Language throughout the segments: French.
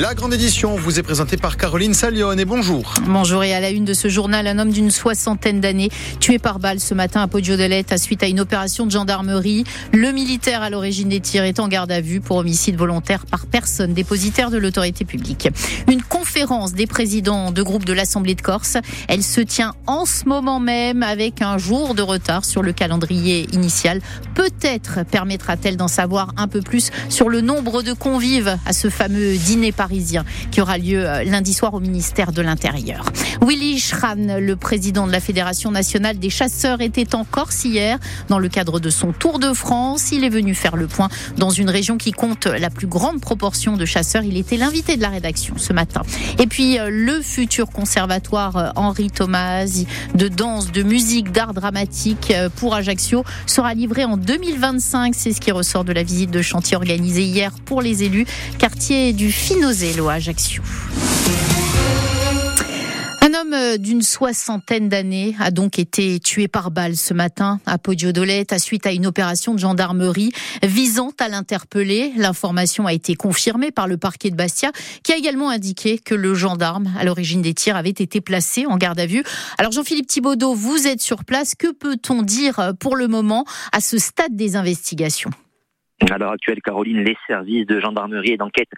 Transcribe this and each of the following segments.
La grande édition vous est présentée par Caroline Salion et bonjour. Bonjour et à la une de ce journal, un homme d'une soixantaine d'années tué par balle ce matin à Poggio de à suite à une opération de gendarmerie. Le militaire à l'origine des tirs est en garde à vue pour homicide volontaire par personne dépositaire de l'autorité publique. Une conférence des présidents de groupe de l'Assemblée de Corse, elle se tient en ce moment même avec un jour de retard sur le calendrier initial. Peut-être permettra-t-elle d'en savoir un peu plus sur le nombre de convives à ce fameux dîner parisien qui aura lieu euh, lundi soir au ministère de l'Intérieur. Willy Schran, le président de la Fédération nationale des chasseurs, était en Corse hier dans le cadre de son Tour de France. Il est venu faire le point dans une région qui compte la plus grande proportion de chasseurs. Il était l'invité de la rédaction ce matin. Et puis euh, le futur conservatoire euh, Henri Thomas de danse, de musique, d'art dramatique pour Ajaccio sera livré en 2025. C'est ce qui ressort de la visite de chantier organisée hier pour les élus, quartier du Finozelo à Ajaccio. Un homme euh, d'une soixantaine d'années a donc été tué par balle ce matin à Poggio à suite à une opération de gendarmerie visant à l'interpeller. L'information a été confirmée par le parquet de Bastia qui a également indiqué que le gendarme à l'origine des tirs avait été placé en garde à vue. Alors Jean-Philippe Thibaudot, vous êtes sur place. Que peut-on dire pour le moment à ce stade des investigations? À l'heure actuelle, Caroline, les services de gendarmerie et d'enquête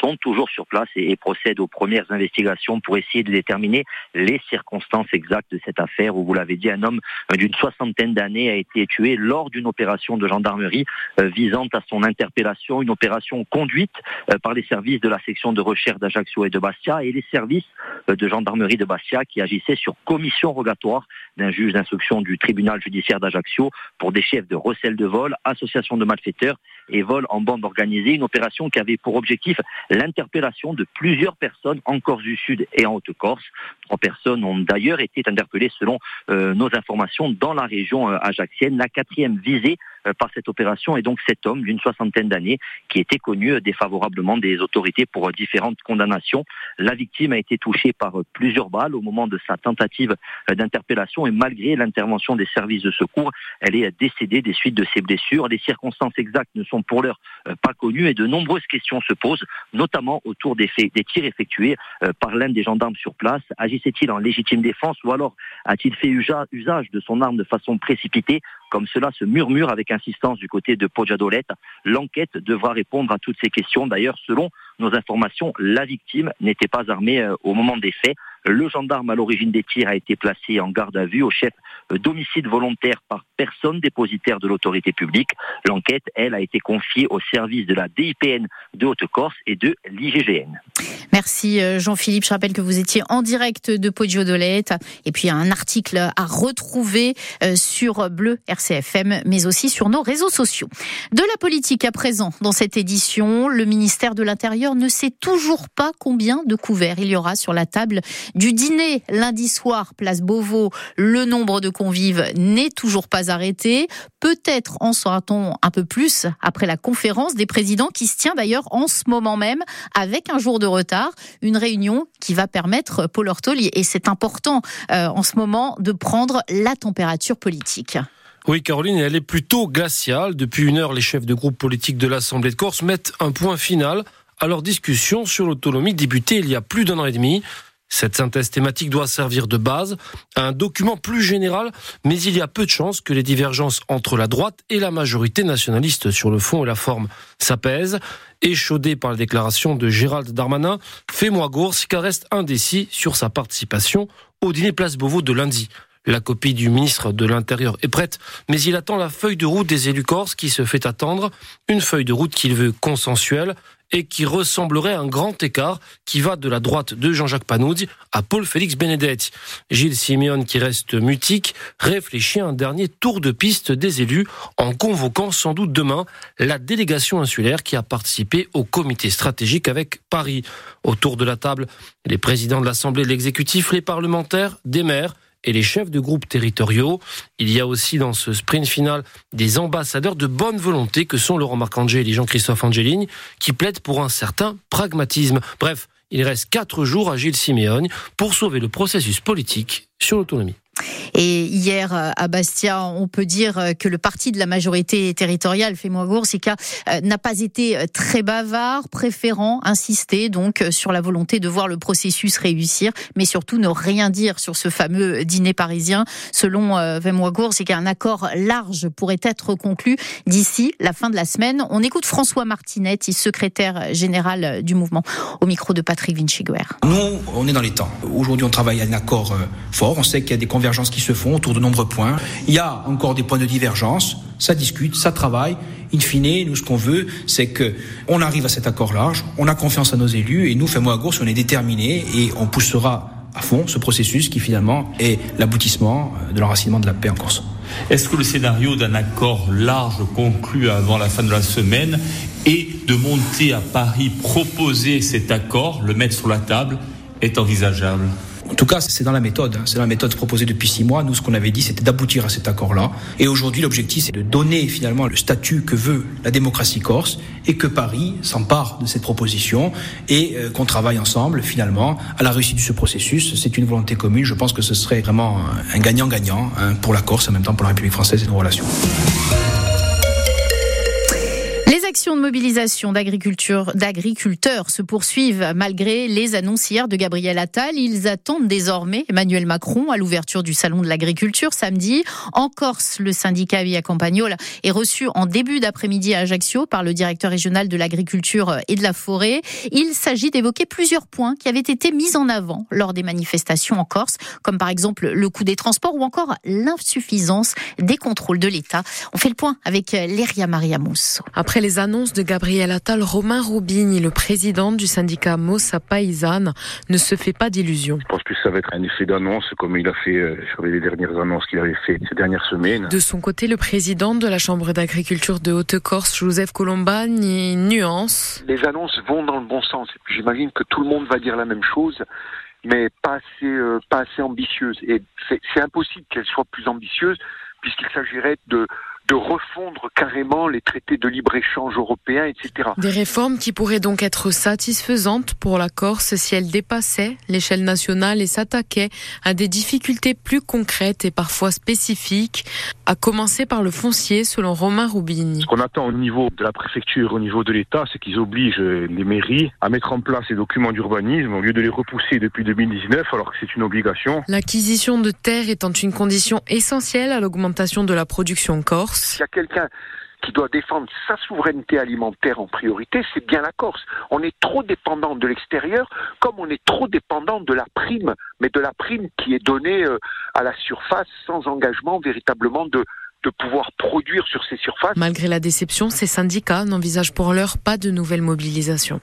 sont toujours sur place et, procèdent aux premières investigations pour essayer de déterminer les circonstances exactes de cette affaire où, vous l'avez dit, un homme d'une soixantaine d'années a été tué lors d'une opération de gendarmerie euh, visant à son interpellation, une opération conduite euh, par les services de la section de recherche d'Ajaccio et de Bastia et les services euh, de gendarmerie de Bastia qui agissaient sur commission rogatoire d'un juge d'instruction du tribunal judiciaire d'Ajaccio pour des chefs de recel de vol, association de malfaiteurs et vol en bande organisée, une opération qui avait pour objectif l'interpellation de plusieurs personnes en Corse du Sud et en Haute-Corse. Trois personnes ont d'ailleurs été interpellées selon euh, nos informations dans la région euh, ajaxienne. La quatrième visée par cette opération et donc cet homme d'une soixantaine d'années qui était connu défavorablement des autorités pour différentes condamnations. La victime a été touchée par plusieurs balles au moment de sa tentative d'interpellation et malgré l'intervention des services de secours, elle est décédée des suites de ses blessures. Les circonstances exactes ne sont pour l'heure euh, pas connues et de nombreuses questions se posent, notamment autour des, faits, des tirs effectués euh, par l'un des gendarmes sur place. Agissait-il en légitime défense ou alors a-t-il fait usage de son arme de façon précipitée? Comme cela se murmure avec insistance du côté de Pojadolette. L'enquête devra répondre à toutes ces questions. D'ailleurs, selon nos informations, la victime n'était pas armée euh, au moment des faits. Le gendarme à l'origine des tirs a été placé en garde à vue au chef d'homicide volontaire par personne dépositaire de l'autorité publique. L'enquête, elle, a été confiée au service de la DIPN de Haute-Corse et de l'IGGN. Merci euh, Jean-Philippe. Je rappelle que vous étiez en direct de Poggio d'Olette et puis un article à retrouver euh, sur Bleu RCFM, mais aussi sur nos réseaux sociaux. De la politique à présent dans cette édition, le ministère de l'Intérieur ne sait toujours pas combien de couverts il y aura sur la table du dîner lundi soir, place Beauvau. Le nombre de convives n'est toujours pas arrêté. Peut-être en saura-t-on un peu plus après la conférence des présidents qui se tient d'ailleurs en ce moment même avec un jour de retard. Une réunion qui va permettre, Paul Ortoli, et c'est important euh, en ce moment, de prendre la température politique. Oui, Caroline, elle est plutôt glaciale. Depuis une heure, les chefs de groupe politique de l'Assemblée de Corse mettent un point final à leur discussion sur l'autonomie débutée il y a plus d'un an et demi. Cette synthèse thématique doit servir de base à un document plus général, mais il y a peu de chances que les divergences entre la droite et la majorité nationaliste sur le fond et la forme s'apaisent. Échaudé par la déclaration de Gérald Darmanin, fait-moi gourse car reste indécis sur sa participation au dîner Place Beauvau de lundi. La copie du ministre de l'Intérieur est prête, mais il attend la feuille de route des élus corses qui se fait attendre, une feuille de route qu'il veut consensuelle, et qui ressemblerait à un grand écart qui va de la droite de Jean-Jacques Panouzi à Paul-Félix Benedetti. Gilles Simeone, qui reste mutique, réfléchit à un dernier tour de piste des élus en convoquant sans doute demain la délégation insulaire qui a participé au comité stratégique avec Paris. Autour de la table, les présidents de l'Assemblée, l'exécutif, les parlementaires, des maires, et les chefs de groupes territoriaux. Il y a aussi dans ce sprint final des ambassadeurs de bonne volonté que sont Laurent Marcangel et Jean-Christophe Angeligne qui plaident pour un certain pragmatisme. Bref, il reste quatre jours à Gilles Siméon pour sauver le processus politique sur l'autonomie. Et hier à Bastia, on peut dire que le parti de la majorité territoriale, Fémois Goursica, n'a pas été très bavard, préférant insister donc sur la volonté de voir le processus réussir, mais surtout ne rien dire sur ce fameux dîner parisien. Selon Fémois Goursica, un accord large pourrait être conclu d'ici la fin de la semaine. On écoute François Martinet, secrétaire général du mouvement, au micro de Patrick Vinchiguer. Nous, on est dans les temps. Aujourd'hui, on travaille à un accord fort. On sait qu'il y a des convergences qui se font autour de nombreux points. Il y a encore des points de divergence. Ça discute, ça travaille. In fine, nous, ce qu'on veut, c'est que on arrive à cet accord large. On a confiance à nos élus et nous, Fais-moi à gauche, on est déterminés et on poussera à fond ce processus qui finalement est l'aboutissement de l'enracinement de la paix en Corse. Est-ce que le scénario d'un accord large conclu avant la fin de la semaine et de monter à Paris, proposer cet accord, le mettre sur la table, est envisageable? en tout cas, c'est dans la méthode. Hein. C'est la méthode proposée depuis six mois. Nous, ce qu'on avait dit, c'était d'aboutir à cet accord-là. Et aujourd'hui, l'objectif, c'est de donner finalement le statut que veut la démocratie corse et que Paris s'empare de cette proposition et euh, qu'on travaille ensemble finalement à la réussite de ce processus. C'est une volonté commune. Je pense que ce serait vraiment un gagnant-gagnant hein, pour la Corse, en même temps pour la République française et nos relations actions de mobilisation d'agriculture, d'agriculteurs se poursuivent malgré les annonces hier de Gabriel Attal. Ils attendent désormais Emmanuel Macron à l'ouverture du salon de l'agriculture samedi. En Corse, le syndicat Via Campagnol est reçu en début d'après-midi à Ajaccio par le directeur régional de l'agriculture et de la forêt. Il s'agit d'évoquer plusieurs points qui avaient été mis en avant lors des manifestations en Corse, comme par exemple le coût des transports ou encore l'insuffisance des contrôles de l'État. On fait le point avec Léria Maria les annonce de Gabriel Attal, Romain Roubigny, le président du syndicat Mossa Paysanne, ne se fait pas d'illusions. Je pense que ça va être un effet d'annonce comme il a fait euh, sur les dernières annonces qu'il avait fait ces dernières semaines. De son côté, le président de la Chambre d'agriculture de Haute-Corse, Joseph Colombani, nuance. Les annonces vont dans le bon sens. J'imagine que tout le monde va dire la même chose mais pas assez, euh, pas assez ambitieuse. Et c'est impossible qu'elle soit plus ambitieuse puisqu'il s'agirait de de refondre carrément les traités de libre-échange européens, etc. Des réformes qui pourraient donc être satisfaisantes pour la Corse si elles dépassaient l'échelle nationale et s'attaquaient à des difficultés plus concrètes et parfois spécifiques, à commencer par le foncier, selon Romain Roubigny. Ce qu'on attend au niveau de la préfecture, au niveau de l'État, c'est qu'ils obligent les mairies à mettre en place les documents d'urbanisme au lieu de les repousser depuis 2019, alors que c'est une obligation. L'acquisition de terres étant une condition essentielle à l'augmentation de la production corse. S'il y a quelqu'un qui doit défendre sa souveraineté alimentaire en priorité, c'est bien la Corse. On est trop dépendant de l'extérieur, comme on est trop dépendant de la prime, mais de la prime qui est donnée euh, à la surface sans engagement véritablement de, de pouvoir produire sur ces surfaces. Malgré la déception, ces syndicats n'envisagent pour l'heure pas de nouvelles mobilisations.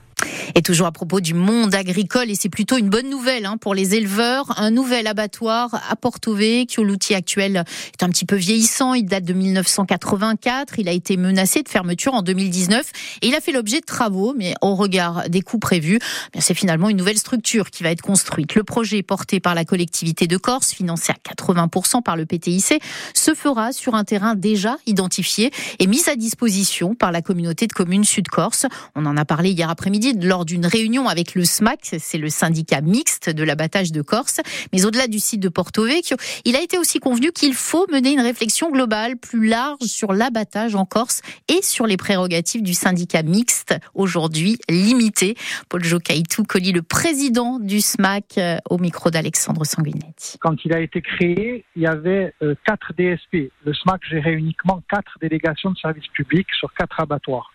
Et toujours à propos du monde agricole, et c'est plutôt une bonne nouvelle hein, pour les éleveurs, un nouvel abattoir à Porto Vecchio. L'outil actuel est un petit peu vieillissant, il date de 1984, il a été menacé de fermeture en 2019 et il a fait l'objet de travaux, mais au regard des coûts prévus, eh c'est finalement une nouvelle structure qui va être construite. Le projet porté par la collectivité de Corse, financé à 80% par le PTIC, se fera sur un terrain déjà identifié et mis à disposition par la communauté de communes Sud-Corse. On en a parlé hier après-midi lors d'une réunion avec le SMAC, c'est le syndicat mixte de l'abattage de Corse. Mais au-delà du site de Porto Vecchio, il a été aussi convenu qu'il faut mener une réflexion globale plus large sur l'abattage en Corse et sur les prérogatives du syndicat mixte, aujourd'hui limité. Paul Jocaïtou Colli, le président du SMAC, euh, au micro d'Alexandre Sanguinetti. Quand il a été créé, il y avait euh, quatre DSP. Le SMAC gérait uniquement quatre délégations de services publics sur quatre abattoirs.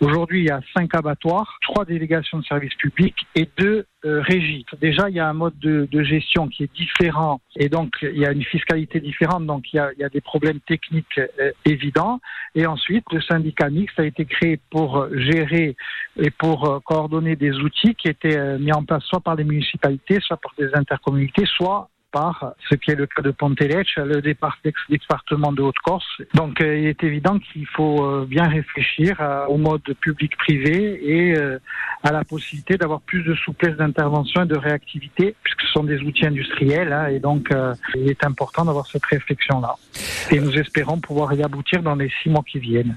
Aujourd'hui, il y a cinq abattoirs, trois délégations de services publics et deux euh, régies. Déjà, il y a un mode de, gestion qui est différent et donc il y a une fiscalité différente, donc il y a, des problèmes techniques euh, évidents. Et ensuite, le syndicat mixte a été créé pour gérer et pour euh, coordonner des outils qui étaient mis en place soit par les municipalités, soit par des intercommunalités, soit par ce qui est le cas de Pontelec, le département de Haute-Corse. Donc euh, il est évident qu'il faut euh, bien réfléchir au mode public-privé et euh, à la possibilité d'avoir plus de souplesse d'intervention et de réactivité, puisque ce sont des outils industriels, hein, et donc il est important d'avoir cette réflexion-là. Et nous espérons pouvoir y aboutir dans les six mois qui viennent.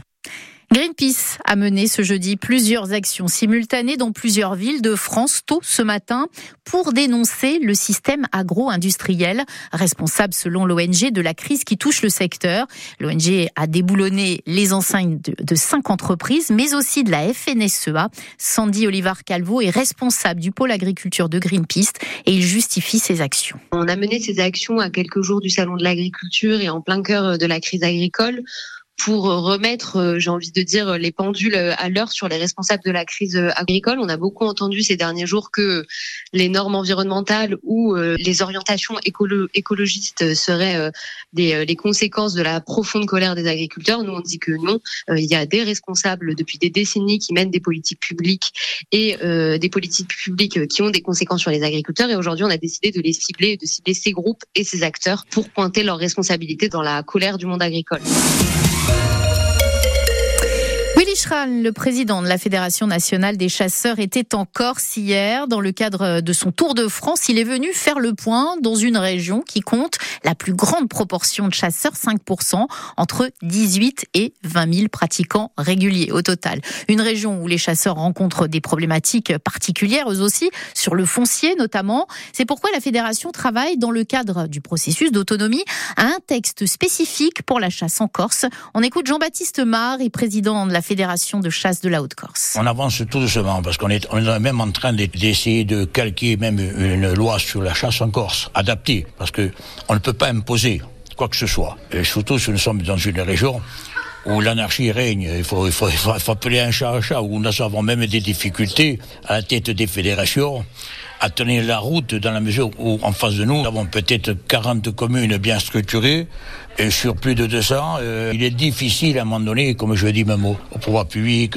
Greenpeace a mené ce jeudi plusieurs actions simultanées dans plusieurs villes de France tôt ce matin pour dénoncer le système agro-industriel responsable selon l'ONG de la crise qui touche le secteur. L'ONG a déboulonné les enseignes de, cinq entreprises mais aussi de la FNSEA. Sandy Olivar Calvo est responsable du pôle agriculture de Greenpeace et il justifie ses actions. On a mené ces actions à quelques jours du salon de l'agriculture et en plein cœur de la crise agricole pour remettre, euh, j'ai envie de dire, les pendules à l'heure sur les responsables de la crise agricole. On a beaucoup entendu ces derniers jours que les normes environnementales ou euh, les orientations écologistes seraient euh, des, les conséquences de la profonde colère des agriculteurs. Nous, on dit que non. Il y a des responsables depuis des décennies qui mènent des politiques publiques et des politiques publiques qui ont des conséquences sur les agriculteurs. Et aujourd'hui, on a décidé de les cibler, de cibler ces groupes et ces acteurs pour pointer leurs responsabilités dans la colère du monde agricole. Thank you. Le président de la Fédération nationale des chasseurs, était en Corse hier. Dans le cadre de son tour de France, il est venu faire le point dans une région qui compte la plus grande proportion de chasseurs, 5%, entre 18 et 20 000 pratiquants réguliers au total. Une région où les chasseurs rencontrent des problématiques particulières, eux aussi, sur le foncier notamment. C'est pourquoi la Fédération travaille dans le cadre du processus d'autonomie à un texte spécifique pour la chasse en Corse. On écoute Jean-Baptiste Mar, président de la Fédération de chasse de la Haute-Corse. On avance tout doucement parce qu'on est, même en train d'essayer de calquer même une loi sur la chasse en Corse, adaptée, parce que on ne peut pas imposer quoi que ce soit. Et surtout si nous sommes dans une région où l'anarchie règne. Il faut, il, faut, il faut, appeler un chat un chat, où nous avons même des difficultés à la tête des fédérations à tenir la route dans la mesure où en face de nous, nous avons peut-être 40 communes bien structurées et sur plus de 200, euh, il est difficile à un moment donné, comme je dis même au, au pouvoir public,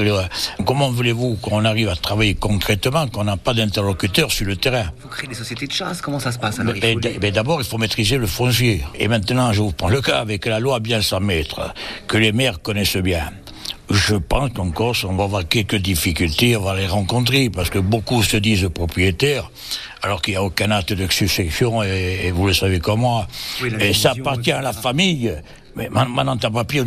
comment voulez-vous qu'on arrive à travailler concrètement quand on n'a pas d'interlocuteur sur le terrain? Vous créez des sociétés de chasse, comment ça se passe alors mais, D'abord, il faut maîtriser le foncier. Et maintenant, je vous prends le cas avec la loi bien 100 mètres, que les maires connaissent bien. Je pense qu'en Corse, on va avoir quelques difficultés, on va les rencontrer, parce que beaucoup se disent propriétaires, alors qu'il n'y a aucun acte de succession, et, vous le savez comme moi. et ça appartient à la famille. Mais maintenant, t'as pas pied au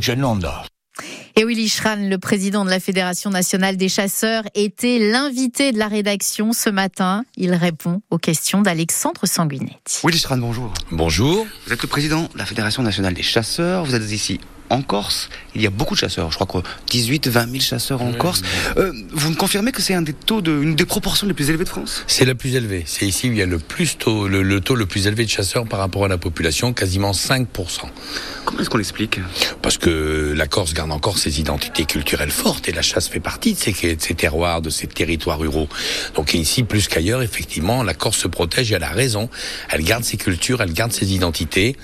et Willy Schran, le président de la Fédération nationale des chasseurs, était l'invité de la rédaction ce matin. Il répond aux questions d'Alexandre Sanguinetti. Willy Schran, bonjour. Bonjour. Vous êtes le président de la Fédération nationale des chasseurs. Vous êtes ici en Corse, il y a beaucoup de chasseurs. Je crois que 18, 20 000 chasseurs en Corse. Euh, vous me confirmez que c'est un des taux de, une des proportions les plus élevées de France? C'est la plus élevée. C'est ici où il y a le plus taux, le, taux le plus élevé de chasseurs par rapport à la population, quasiment 5% Comment est-ce qu'on l'explique? Parce que la Corse garde encore ses identités culturelles fortes et la chasse fait partie de ces, de ces terroirs, de ces territoires ruraux. Donc ici, plus qu'ailleurs, effectivement, la Corse se protège et elle a raison. Elle garde ses cultures, elle garde ses identités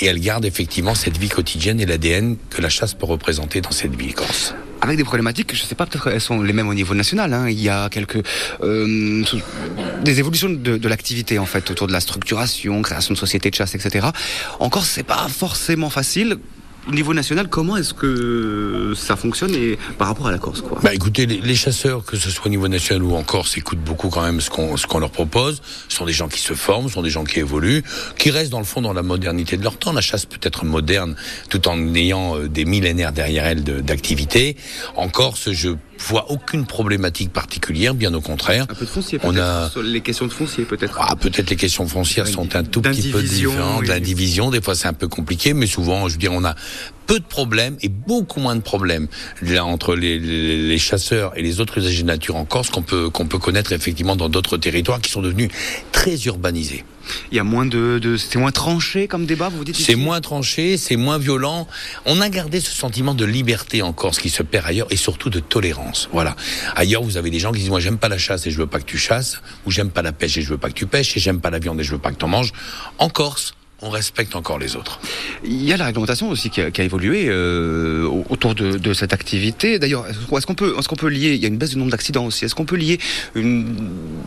et elle garde effectivement cette vie quotidienne et l'ADN que la chasse peut représenter dans cette ville corse avec des problématiques, je ne sais pas, peut-être elles sont les mêmes au niveau national. Hein. Il y a quelques euh, des évolutions de, de l'activité en fait autour de la structuration, création de sociétés de chasse, etc. Encore, c'est pas forcément facile au niveau national, comment est-ce que ça fonctionne et par rapport à la Corse quoi Bah écoutez, les, chasseurs, que ce soit au niveau national ou en Corse, écoutent beaucoup quand même ce qu'on ce qu'on leur propose. Ce sont des gens qui se forment, ce sont des gens qui évoluent, qui restent dans le fond dans la modernité de leur temps. La chasse peut être moderne tout en ayant euh, des millénaires derrière elle d'activité. En Corse, je vois aucune problématique particulière, bien au contraire. Un peu de foncier, on a les questions de foncier peut-être. Ah, peut-être les questions foncières sont un tout petit peu différentes. L'indivision, des fois c'est un peu compliqué, mais souvent, je veux dire, on a peu de problèmes et beaucoup moins de problèmes là, entre les, les, chasseurs et les autres usagers de nature en Corse qu'on peut qu'on peut connaître effectivement dans d'autres territoires qui sont devenus très urbanisés. Il y a moins de, de c'est moins tranché comme débat, vous dites C'est moins tranché, c'est moins violent. On a gardé ce sentiment de liberté en Corse qui se perd ailleurs et surtout de tolérance. Voilà. Ailleurs, vous avez des gens qui disent moi j'aime pas la chasse et je veux pas que tu chasses, ou j'aime pas la pêche et je veux pas que tu pêches, et j'aime pas la viande et je veux pas que tu en manges. En Corse, on respecte encore les autres. Il y a la réglementation aussi qui a, évolué euh, autour de, cette activité. D'ailleurs, est-ce qu'on peut, est-ce qu'on peut lier Il y a une baisse du nombre d'accidents aussi. Est-ce qu'on peut lier une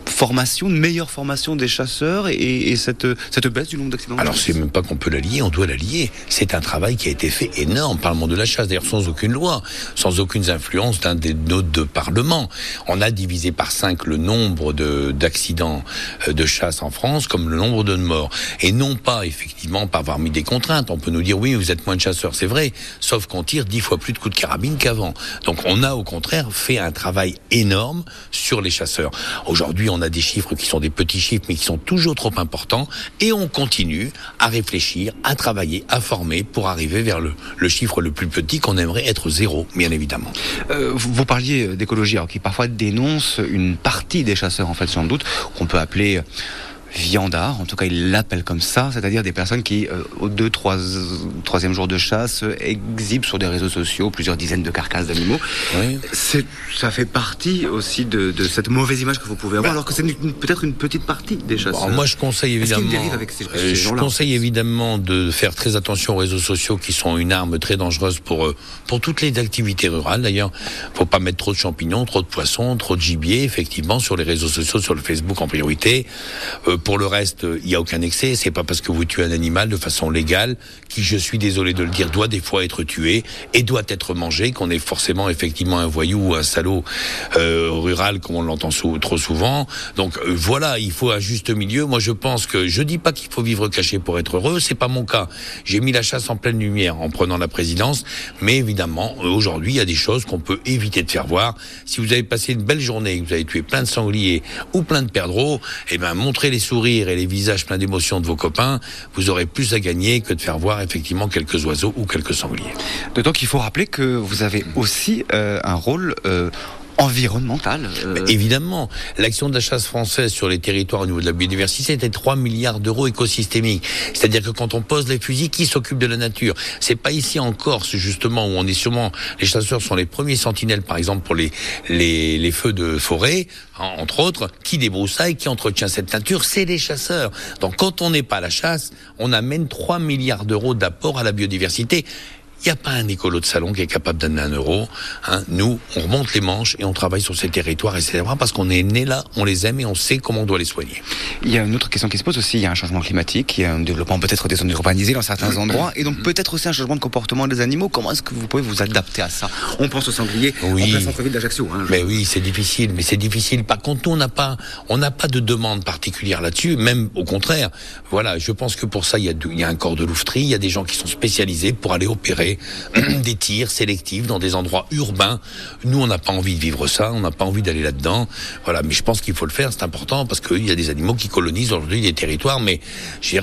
formation, une meilleure formation des chasseurs et, cette, cette baisse du nombre d'accidents? Alors, c'est même pas qu'on peut la lier, on doit la lier. C'est un travail qui a été fait énorme par le monde de la chasse, d'ailleurs sans aucune loi, sans aucune influence d'un des nos deux parlements. On a divisé par cinq le nombre de d'accidents euh, de chasse en France comme le nombre de morts, et non pas effectivement effectivement pas avoir mis des contraintes. On peut nous dire oui, vous êtes moins de chasseurs, c'est vrai, sauf qu'on tire dix fois plus de coups de carabine qu'avant. Donc on a au contraire fait un travail énorme sur les chasseurs. Aujourd'hui, on a des chiffres qui sont des petits chiffres, mais qui sont toujours trop importants, et on continue à réfléchir, à travailler, à former pour arriver vers le, chiffre le plus petit qu'on aimerait être zéro, bien évidemment. Euh, vous, vous, parliez d'écologie, qui parfois dénonce une partie des chasseurs, en fait, sans doute, qu'on peut appeler viandard, en tout cas il l'appelle comme ça, c'est-à-dire des personnes qui, euh, au deux, trois, troisième jour de chasse, exhibent sur des réseaux sociaux plusieurs dizaines de carcasses d'animaux. Oui. Ça fait partie aussi de, de, cette mauvaise image que vous pouvez avoir, bah, alors que c'est peut-être une petite partie des chasseurs. Alors moi je conseille évidemment, avec ces, euh, je conseille évidemment de faire très attention aux réseaux sociaux qui sont une arme très dangereuse pour euh, pour toutes les activités rurales. D'ailleurs, faut pas mettre trop de champignons, trop de poissons, trop de gibier, effectivement, sur les réseaux sociaux, sur le Facebook en priorité. Euh, pour le reste, il n'y a aucun excès. C'est pas parce que vous tuez un animal de façon légale, qui, je suis désolé de le dire, doit des fois être tué et doit être mangé, qu'on est forcément effectivement un voyou ou un salaud euh, rural, comme on l'entend trop souvent. Donc euh, voilà, il faut un juste milieu. Moi, je pense que je dis pas qu'il faut vivre caché pour être heureux. C'est pas mon cas. J'ai mis la chasse en pleine lumière en prenant la présidence, mais évidemment, euh, aujourd'hui, il y a des choses qu'on peut éviter de faire voir. Si vous avez passé une belle journée, que vous avez tué plein de sangliers ou plein de perdreaux, eh ben montrez les et les visages pleins d'émotions de vos copains, vous aurez plus à gagner que de faire voir effectivement quelques oiseaux ou quelques sangliers. D'autant qu'il faut rappeler que vous avez aussi euh, un rôle euh, environnementale. Euh... Évidemment, l'action de la chasse française sur les territoires au niveau de la biodiversité était 3 milliards d'euros écosystémiques. C'est-à-dire que quand on pose les fusils, qui s'occupe de la nature? C'est pas ici en Corse justement où on est sûrement les chasseurs sont les premiers sentinelles par exemple pour les les, les feux de forêt entre autres, qui débroussaille, qui entretient cette nature, c'est les chasseurs. Donc quand on n'est pas à la chasse, on amène 3 milliards d'euros d'apport à la biodiversité. Il n'y a pas un écolo de salon qui est capable d'amener un euro. Hein. Nous, on remonte les manches et on travaille sur ces territoires et c'est vrai parce qu'on est né là, on les aime et on sait comment on doit les soigner. Il y a une autre question qui se pose aussi. Il y a un changement climatique, il y a un développement peut-être des zones urbanisées dans certains endroits et donc peut-être aussi un changement de comportement des animaux. Comment est-ce que vous pouvez vous adapter à ça? On pense au sanglier oui. en plein centre-ville d'Ajaccio. Hein, mais oui, c'est difficile, mais c'est difficile. Par contre, nous, on n'a pas, on n'a pas de demande particulière là-dessus. Même au contraire. Voilà, je pense que pour ça, il y a, il y a un corps de louveterie, il y a des gens qui sont spécialisés pour aller opérer des tirs sélectifs dans des endroits urbains. Nous, on n'a pas envie de vivre ça, on n'a pas envie d'aller là-dedans. Voilà, mais je pense qu'il faut le faire, c'est important parce qu'il y a des animaux qui colonisent aujourd'hui des territoires, mais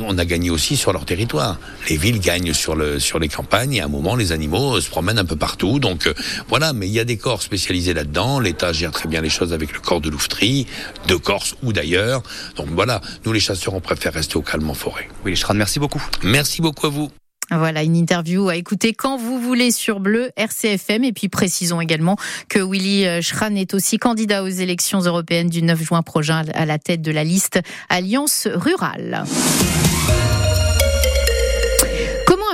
on a gagné aussi sur leur territoire. Les villes gagnent sur, le, sur les campagnes et à un moment, les animaux euh, se promènent un peu partout. Donc euh, voilà, mais il y a des corps spécialisés là-dedans. L'État gère très bien les choses avec le corps de louveterie, de Corse ou d'ailleurs. Donc voilà, nous les chasseurs, on préfère rester au calme en forêt. Oui, Schran, merci beaucoup. Merci beaucoup à vous. Voilà, une interview à écouter quand vous voulez sur Bleu RCFM. Et puis précisons également que Willy euh, Schran est aussi candidat aux élections européennes du 9 juin prochain à la tête de la liste Alliance Rurale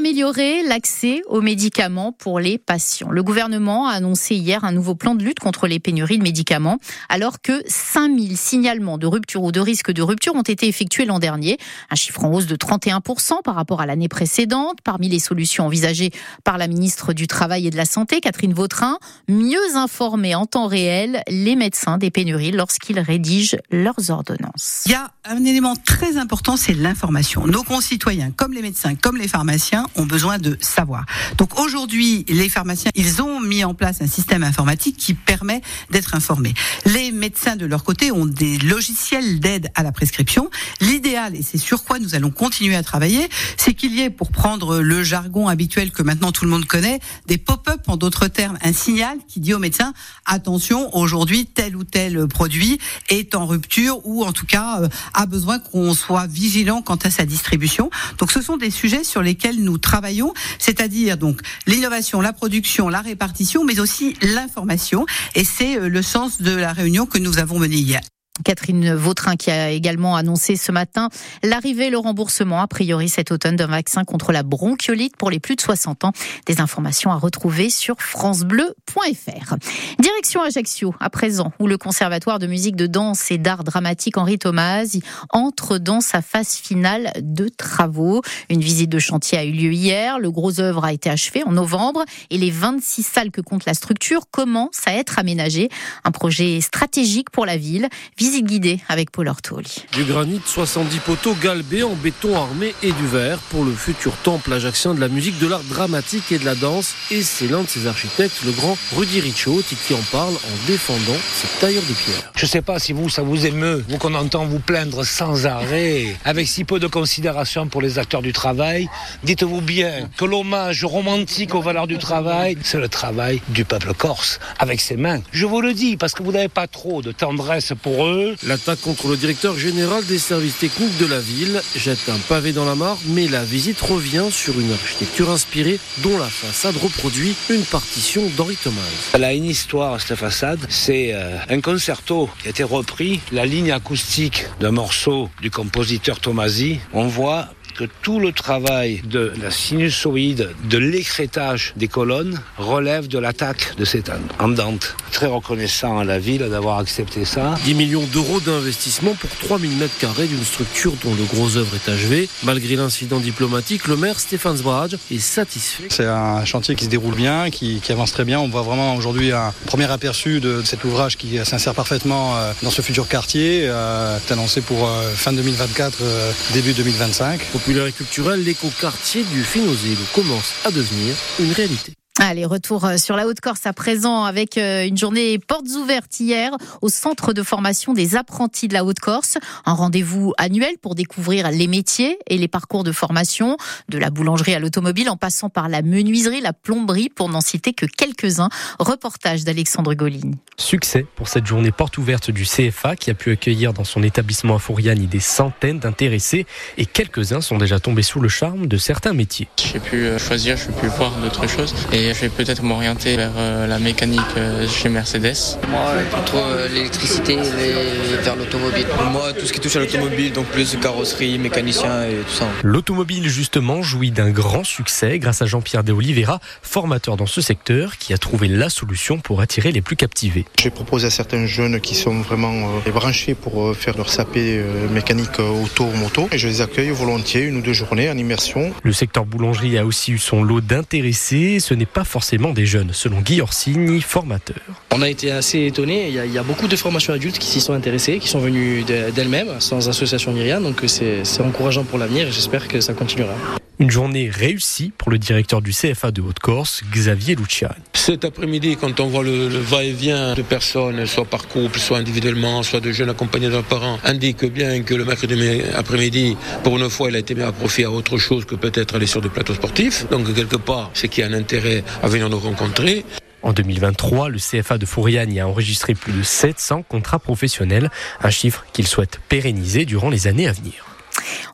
améliorer l'accès aux médicaments pour les patients. Le gouvernement a annoncé hier un nouveau plan de lutte contre les pénuries de médicaments, alors que 5000 signalements de rupture ou de risque de rupture ont été effectués l'an dernier, un chiffre en hausse de 31% par rapport à l'année précédente. Parmi les solutions envisagées par la ministre du Travail et de la Santé, Catherine Vautrin, mieux informer en temps réel les médecins des pénuries lorsqu'ils rédigent leurs ordonnances. Il y a un élément très important, c'est l'information. Nos concitoyens, comme les médecins, comme les pharmaciens, ont besoin de savoir. Donc aujourd'hui, les pharmaciens, ils ont mis en place un système informatique qui permet d'être informés. Les médecins, de leur côté, ont des logiciels d'aide à la prescription. L'idéal, et c'est sur quoi nous allons continuer à travailler, c'est qu'il y ait, pour prendre le jargon habituel que maintenant tout le monde connaît, des pop-up, en d'autres termes, un signal qui dit au médecin, attention, aujourd'hui, tel ou tel produit est en rupture ou en tout cas euh, a besoin qu'on soit vigilant quant à sa distribution. Donc ce sont des sujets sur lesquels nous travaillons, c'est-à-dire donc l'innovation, la production, la répartition, mais aussi l'information. Et c'est euh, le sens de la réunion que nous avons menée hier. Catherine Vautrin qui a également annoncé ce matin l'arrivée et le remboursement a priori cet automne d'un vaccin contre la bronchiolite pour les plus de 60 ans. Des informations à retrouver sur francebleu.fr. Direction Ajaccio à présent où le conservatoire de musique de danse et d'art dramatique Henri Thomas entre dans sa phase finale de travaux. Une visite de chantier a eu lieu hier, le gros œuvre a été achevé en novembre et les 26 salles que compte la structure commencent à être aménagées. Un projet stratégique pour la ville Visite guidée avec Paul Ortoli. Du granit, 70 poteaux galbés en béton armé et du verre pour le futur temple ajaxien de la musique, de l'art dramatique et de la danse. Et c'est l'un de ses architectes, le grand Rudy Ricciotti, qui en parle en défendant ses tailleurs de pierre. Je ne sais pas si vous, ça vous émeut, vous qu'on entend vous plaindre sans arrêt, avec si peu de considération pour les acteurs du travail. Dites-vous bien que l'hommage romantique aux valeurs du travail, c'est le travail du peuple corse, avec ses mains. Je vous le dis, parce que vous n'avez pas trop de tendresse pour eux. L'attaque contre le directeur général des services techniques de la ville jette un pavé dans la mare, mais la visite revient sur une architecture inspirée dont la façade reproduit une partition d'Henri Thomas. Elle a une histoire, cette façade. C'est euh, un concerto qui a été repris, la ligne acoustique d'un morceau du compositeur Tomasi. On voit que tout le travail de la sinusoïde, de l'écrétage des colonnes relève de l'attaque de cette andante. Très reconnaissant à la ville d'avoir accepté ça. 10 millions d'euros d'investissement pour 3000 mètres carrés d'une structure dont le gros œuvre est achevé. Malgré l'incident diplomatique, le maire Stéphane Zbraj est satisfait. C'est un chantier qui se déroule bien, qui, qui avance très bien. On voit vraiment aujourd'hui un premier aperçu de cet ouvrage qui s'insère parfaitement euh, dans ce futur quartier. Euh, c'est annoncé pour euh, fin 2024, euh, début 2025 populaire et culturel, l'écoquartier du Finozil commence à devenir une réalité. Allez, retour euh, sur la Haute-Corse à présent avec euh, une journée portes ouvertes hier au centre de formation des apprentis de la Haute-Corse. Un rendez-vous annuel pour découvrir les métiers et les parcours de formation, de la boulangerie à l'automobile en passant par la menuiserie, la plomberie pour n'en citer que quelques-uns. Reportage d'Alexandre Golini. Succès pour cette journée porte ouverte du CFA qui a pu accueillir dans son établissement à Fouriani des centaines d'intéressés et quelques-uns sont déjà tombés sous le charme de certains métiers. J'ai pu euh, choisir, je pu voir d'autres choses et je vais peut-être m'orienter vers euh, la mécanique euh, chez Mercedes. Moi, plutôt l'électricité et vers l'automobile. Moi, tout ce qui touche à l'automobile, donc plus carrosserie, mécanicien et tout ça. L'automobile, justement, jouit d'un grand succès grâce à Jean-Pierre de Oliveira, formateur dans ce secteur, qui a trouvé la solution pour attirer les plus captivés. J'ai proposé à certains jeunes qui sont vraiment branchés pour faire leur sapé mécanique auto ou moto et je les accueille volontiers une ou deux journées en immersion. Le secteur boulangerie a aussi eu son lot d'intéressés. Ce n'est pas forcément des jeunes, selon Guy Orsini, formateur. On a été assez étonnés. Il y, a, il y a beaucoup de formations adultes qui s'y sont intéressés, qui sont venus d'elles-mêmes, sans association ni rien. Donc c'est encourageant pour l'avenir et j'espère que ça continuera. Une journée réussie pour le directeur du CFA de Haute-Corse, Xavier Luciani. Cet après-midi, quand on voit le, le va-et-vient de personnes, soit par couple, soit individuellement, soit de jeunes accompagnés d'un parent, indique bien que le mercredi après-midi, pour une fois, il a été mis à profit à autre chose que peut-être aller sur des plateaux sportifs. Donc, quelque part, c'est qu'il y a un intérêt à venir nous rencontrer. En 2023, le CFA de Fouriane a enregistré plus de 700 contrats professionnels, un chiffre qu'il souhaite pérenniser durant les années à venir.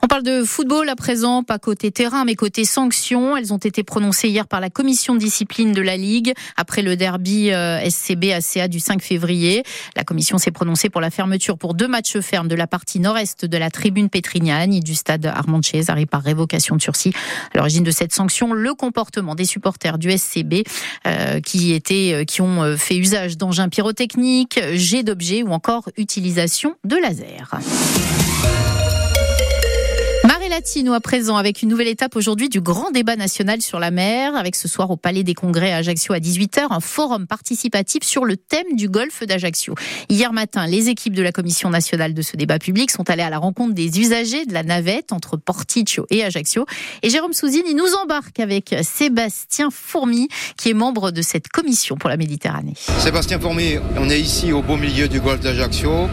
On parle de football à présent, pas côté terrain, mais côté sanctions. Elles ont été prononcées hier par la commission de discipline de la Ligue après le derby euh, SCB ACA du 5 février. La commission s'est prononcée pour la fermeture pour deux matchs fermes de la partie nord-est de la tribune Petrignani du stade Armand Cesari par révocation de sursis. À l'origine de cette sanction, le comportement des supporters du SCB euh, qui étaient, euh, qui ont fait usage d'engins pyrotechniques, jets d'objets ou encore utilisation de laser. Latino à présent avec une nouvelle étape aujourd'hui du grand débat national sur la mer avec ce soir au Palais des Congrès à Ajaccio à 18h un forum participatif sur le thème du golfe d'Ajaccio. Hier matin, les équipes de la commission nationale de ce débat public sont allées à la rencontre des usagers de la navette entre Porticcio et Ajaccio et Jérôme Souzine nous embarque avec Sébastien Fourmi qui est membre de cette commission pour la Méditerranée. Sébastien Fourmi, on est ici au beau milieu du golfe d'Ajaccio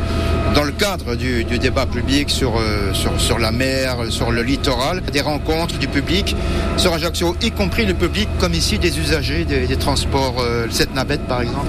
dans le cadre du, du débat public sur, euh, sur, sur la mer, sur le littoral, des rencontres du public sur Ajaccio, y compris le public, comme ici des usagers des, transports, euh, cette navette par exemple.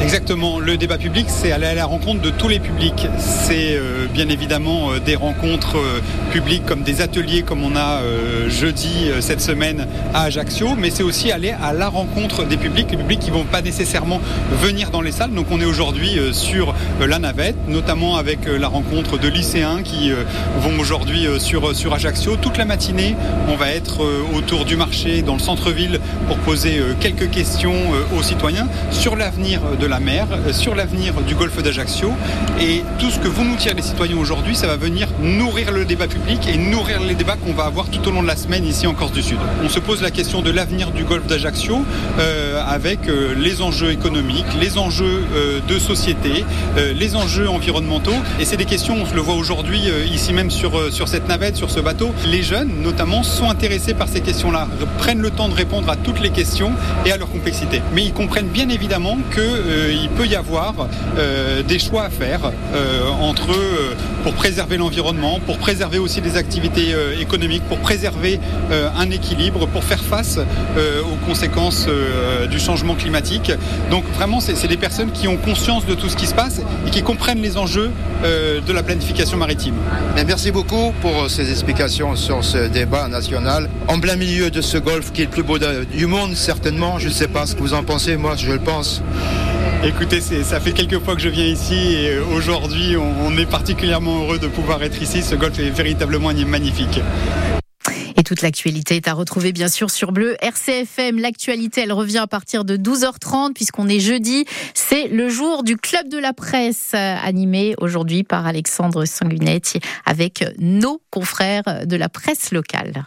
Exactement, le débat public, c'est aller à la rencontre de tous les publics. C'est euh, bien évidemment euh, des rencontres euh, publiques comme des ateliers comme on a euh, jeudi euh, cette semaine à Ajaccio, mais c'est aussi aller à la rencontre des publics, les publics qui vont pas nécessairement venir dans les salles. Donc on est aujourd'hui euh, sur euh, la navette, notamment avec euh, la rencontre de lycéens qui euh, vont aujourd'hui euh, sur, sur Ajaccio. Toute la matinée, on va être euh, autour du marché, dans le centre-ville, pour poser euh, quelques questions euh, aux citoyens sur l'avenir de la mer, sur l'avenir du golfe d'Ajaccio. Et tout ce que vont nous dire les citoyens aujourd'hui, ça va venir nourrir le débat public et nourrir les débats qu'on va avoir tout au long de la semaine ici en Corse du Sud. On se pose la question de l'avenir du golfe d'Ajaccio avec les enjeux économiques, les enjeux de société, les enjeux environnementaux. Et c'est des questions, on se le voit aujourd'hui ici même sur, sur cette navette, sur ce bateau. Les jeunes, notamment, sont intéressés par ces questions-là, prennent le temps de répondre à toutes les questions et à leur complexité. Mais ils comprennent bien évidemment qu'il peut y avoir euh, des choix à faire euh, entre eux pour préserver l'environnement, pour préserver aussi des activités euh, économiques, pour préserver euh, un équilibre, pour faire face euh, aux conséquences euh, du changement climatique. Donc vraiment, c'est des personnes qui ont conscience de tout ce qui se passe et qui comprennent les enjeux euh, de la planification maritime. Mais merci beaucoup pour ces explications sur ce débat national. En plein milieu de ce golfe qui est le plus beau du monde, certainement. Je ne sais pas ce que vous en pensez, moi je le pense. Écoutez, ça fait quelques fois que je viens ici et euh, aujourd'hui, on, est particulièrement heureux de pouvoir être ici. Ce golfe est véritablement magnifique. Toute l'actualité est à retrouver bien sûr sur Bleu RCFM. L'actualité, elle revient à partir de 12h30 puisqu'on est jeudi. C'est le jour du club de la presse euh, animé aujourd'hui par Alexandre Sanguinetti avec nos confrères de la presse locale.